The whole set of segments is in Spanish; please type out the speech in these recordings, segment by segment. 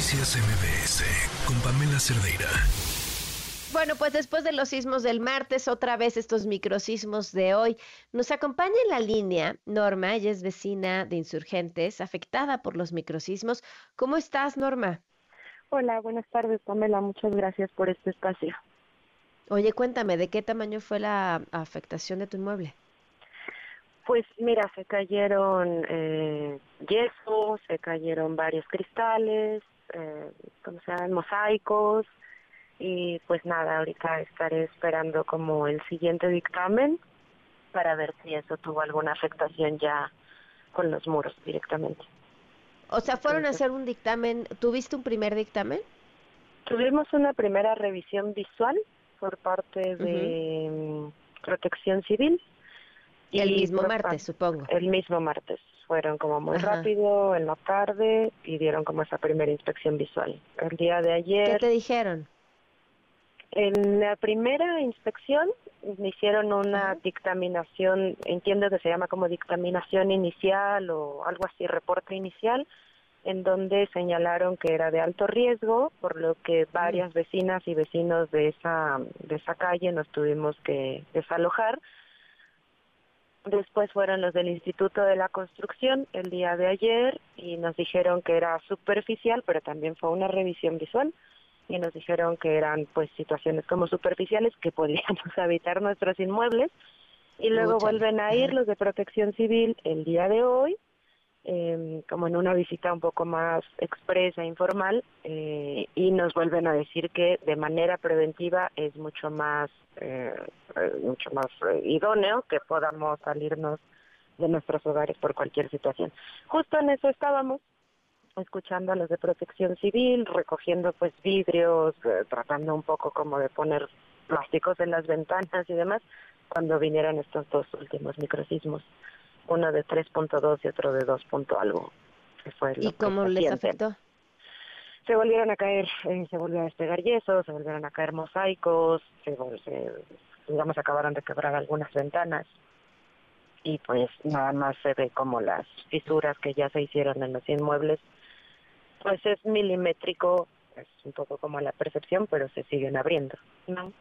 Noticias MBS con Pamela Cerdeira. Bueno, pues después de los sismos del martes, otra vez estos microsismos de hoy, nos acompaña en la línea Norma, ella es vecina de insurgentes, afectada por los microsismos. ¿Cómo estás, Norma? Hola, buenas tardes, Pamela. Muchas gracias por este espacio. Oye, cuéntame, ¿de qué tamaño fue la afectación de tu inmueble? Pues mira, se cayeron eh, yeso, se cayeron varios cristales, eh, ¿cómo se llaman? Mosaicos. Y pues nada, ahorita estaré esperando como el siguiente dictamen para ver si eso tuvo alguna afectación ya con los muros directamente. O sea, fueron a hacer un dictamen, ¿tuviste un primer dictamen? Tuvimos una primera revisión visual por parte de mm, Protección Civil. Y el mismo martes, supongo. El mismo martes. Fueron como muy rápido en la tarde y dieron como esa primera inspección visual. El día de ayer... ¿Qué te dijeron? En la primera inspección me hicieron una dictaminación, entiendo que se llama como dictaminación inicial o algo así, reporte inicial, en donde señalaron que era de alto riesgo, por lo que varias vecinas y vecinos de esa, de esa calle nos tuvimos que desalojar. Después fueron los del Instituto de la Construcción el día de ayer y nos dijeron que era superficial, pero también fue una revisión visual. Y nos dijeron que eran pues situaciones como superficiales que podríamos habitar nuestros inmuebles. Y luego vuelven a ir los de Protección Civil el día de hoy eh, como en una visita un poco más expresa, informal, eh, y nos vuelven a decir que de manera preventiva es mucho más, eh mucho más eh, idóneo que podamos salirnos de nuestros hogares por cualquier situación. Justo en eso estábamos, escuchando a los de protección civil, recogiendo pues vidrios, eh, tratando un poco como de poner plásticos en las ventanas y demás, cuando vinieron estos dos últimos microsismos uno de 3.2 y otro de 2. algo. Que fue ¿Y cómo les afectó? Se volvieron a caer, eh, se volvió a despegar yesos, se volvieron a caer mosaicos, se, se, digamos, acabaron de quebrar algunas ventanas y pues nada más se ve como las fisuras que ya se hicieron en los inmuebles, pues es milimétrico, es un poco como la percepción, pero se siguen abriendo, ¿no?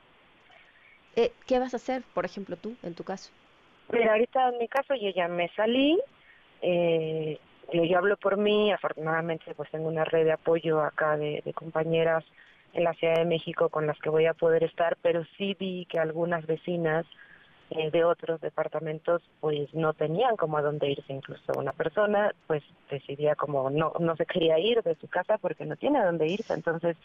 Eh, ¿Qué vas a hacer, por ejemplo, tú, en tu caso? Mira, ahorita en mi caso yo ya me salí, eh, yo, hablo por mí, afortunadamente pues tengo una red de apoyo acá de, compañeras en la Ciudad de México con las que voy a poder estar, pero sí vi que algunas vecinas eh, de otros departamentos pues no tenían como a dónde irse, incluso una persona pues decidía como no, no se quería ir de su casa porque no tiene a dónde irse, entonces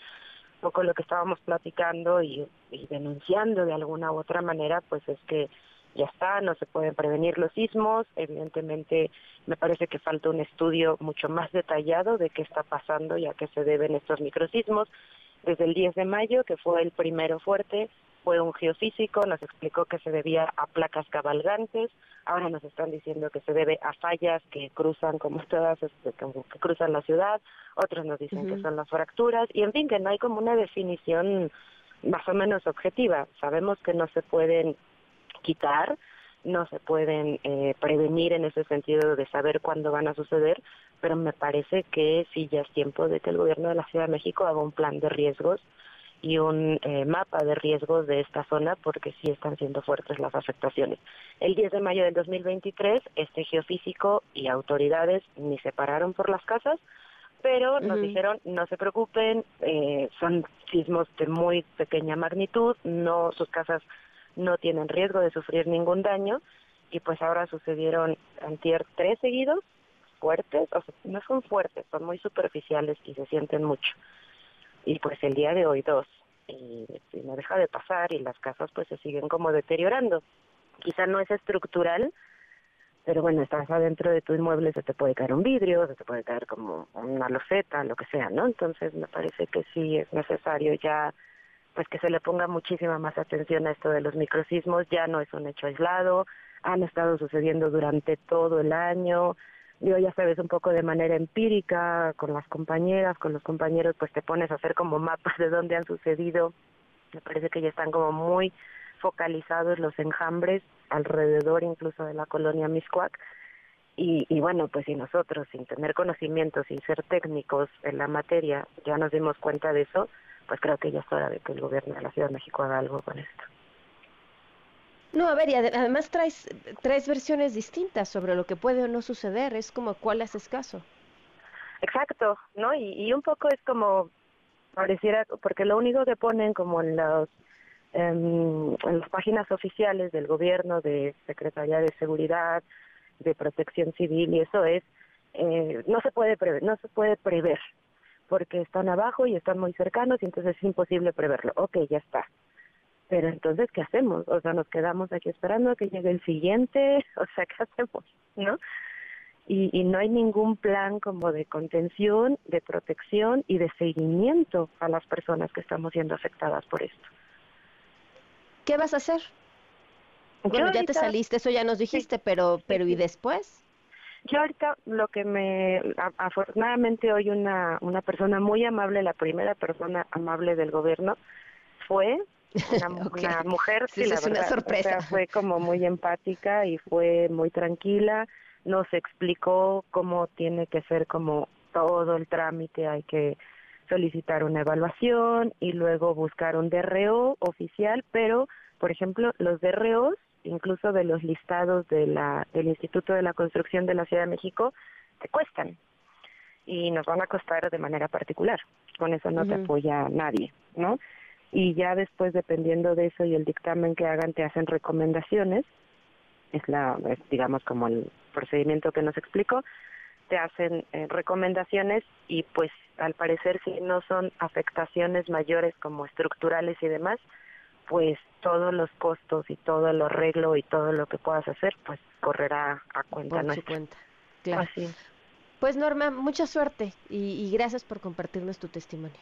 un poco lo que estábamos platicando y denunciando de alguna u otra manera pues es que ya está, no se pueden prevenir los sismos, evidentemente me parece que falta un estudio mucho más detallado de qué está pasando y a qué se deben estos microsismos. Desde el 10 de mayo, que fue el primero fuerte, fue un geofísico, nos explicó que se debía a placas cabalgantes, ahora nos están diciendo que se debe a fallas que cruzan como todas, este, que cruzan la ciudad, otros nos dicen que son las fracturas, y en fin, que no hay como una definición más o menos objetiva. Sabemos que no se pueden quitar, no se pueden eh, prevenir en ese sentido de saber cuándo van a suceder, pero me parece que sí ya es tiempo de que el gobierno de la Ciudad de México haga un plan de riesgos y un eh, mapa de riesgos de esta zona porque sí están siendo fuertes las afectaciones. El 10 de mayo del 2023, este geofísico y autoridades ni se pararon por las casas, pero nos dijeron no se preocupen, eh, son sismos de muy pequeña magnitud, no sus casas no tienen riesgo de sufrir ningún daño y pues ahora sucedieron antier tres seguidos fuertes, o sea, no son fuertes, son muy superficiales y se sienten mucho. Y pues el día de hoy dos, y, no deja de pasar y las casas pues se siguen como deteriorando. Quizá no es estructural, pero bueno, estás adentro de tu inmueble, se te puede caer un vidrio, se te puede caer como una loseta, lo que sea, ¿no? Entonces me parece que sí es necesario ya pues que se le ponga muchísima más atención a esto de los microsismos, ya no es un hecho aislado, han estado sucediendo durante todo el año, yo ya sabes un poco de manera empírica, con las compañeras, con los compañeros, pues te pones a hacer como mapas de dónde han sucedido, me parece que ya están como muy focalizados los enjambres alrededor incluso de la colonia Miscuac, Y, y bueno, pues si nosotros, sin tener conocimientos, sin ser técnicos en la materia, ya nos dimos cuenta de eso, pues creo que ya es hora de que el gobierno de la Ciudad de México haga algo con esto. No, a ver, y además traes, tres versiones distintas sobre lo que puede o no suceder, es como cuál haces caso. Exacto, ¿no? Y, y un poco es como pareciera, porque lo único que ponen como en los en, en las páginas oficiales del gobierno, de Secretaría de Seguridad, de Protección Civil y eso es, eh, no se puede prever, no se puede prever, porque están abajo y están muy cercanos y entonces es imposible preverlo. Ok, ya está pero entonces, ¿qué hacemos? O sea, nos quedamos aquí esperando a que llegue el siguiente, o sea, ¿qué hacemos? ¿No? Y, y no hay ningún plan como de contención, de protección y de seguimiento a las personas que estamos siendo afectadas por esto. ¿Qué vas a hacer? Bueno, ya te saliste, eso ya nos dijiste, pero, pero ¿y después? Yo ahorita lo que me, afortunadamente hoy una, una persona muy amable, la primera persona amable del gobierno, fue una, okay. una mujer, sí, la es verdad, una sorpresa. O sea, fue como muy empática y fue muy tranquila, nos explicó cómo tiene que ser como todo el trámite, hay que solicitar una evaluación y luego buscar un DRO oficial, pero por ejemplo, los DROs, incluso de los listados de la del Instituto de la Construcción de la Ciudad de México, te cuestan y nos van a costar de manera particular. Con eso no uh -huh. te apoya nadie, ¿no? y ya después dependiendo de eso y el dictamen que hagan te hacen recomendaciones es la es, digamos como el procedimiento que nos explicó te hacen eh, recomendaciones y pues al parecer si no son afectaciones mayores como estructurales y demás pues todos los costos y todo el arreglo y todo lo que puedas hacer pues correrá a cuenta por nuestra. cuenta claro. Así. pues Norma mucha suerte y, y gracias por compartirnos tu testimonio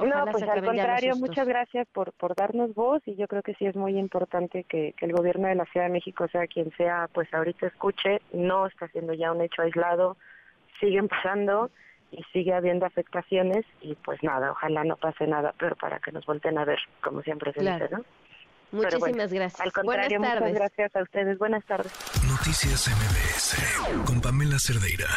Ojalá no, pues al contrario, muchas gracias por, por darnos voz y yo creo que sí es muy importante que, que el gobierno de la Ciudad de México, sea quien sea, pues ahorita escuche, no está siendo ya un hecho aislado, siguen pasando y sigue habiendo afectaciones y pues nada, ojalá no pase nada, pero para que nos volten a ver, como siempre se claro. dice, ¿no? Muchísimas bueno, gracias. Al contrario, Buenas muchas gracias a ustedes. Buenas tardes. Noticias MBS con Pamela Cerdeira.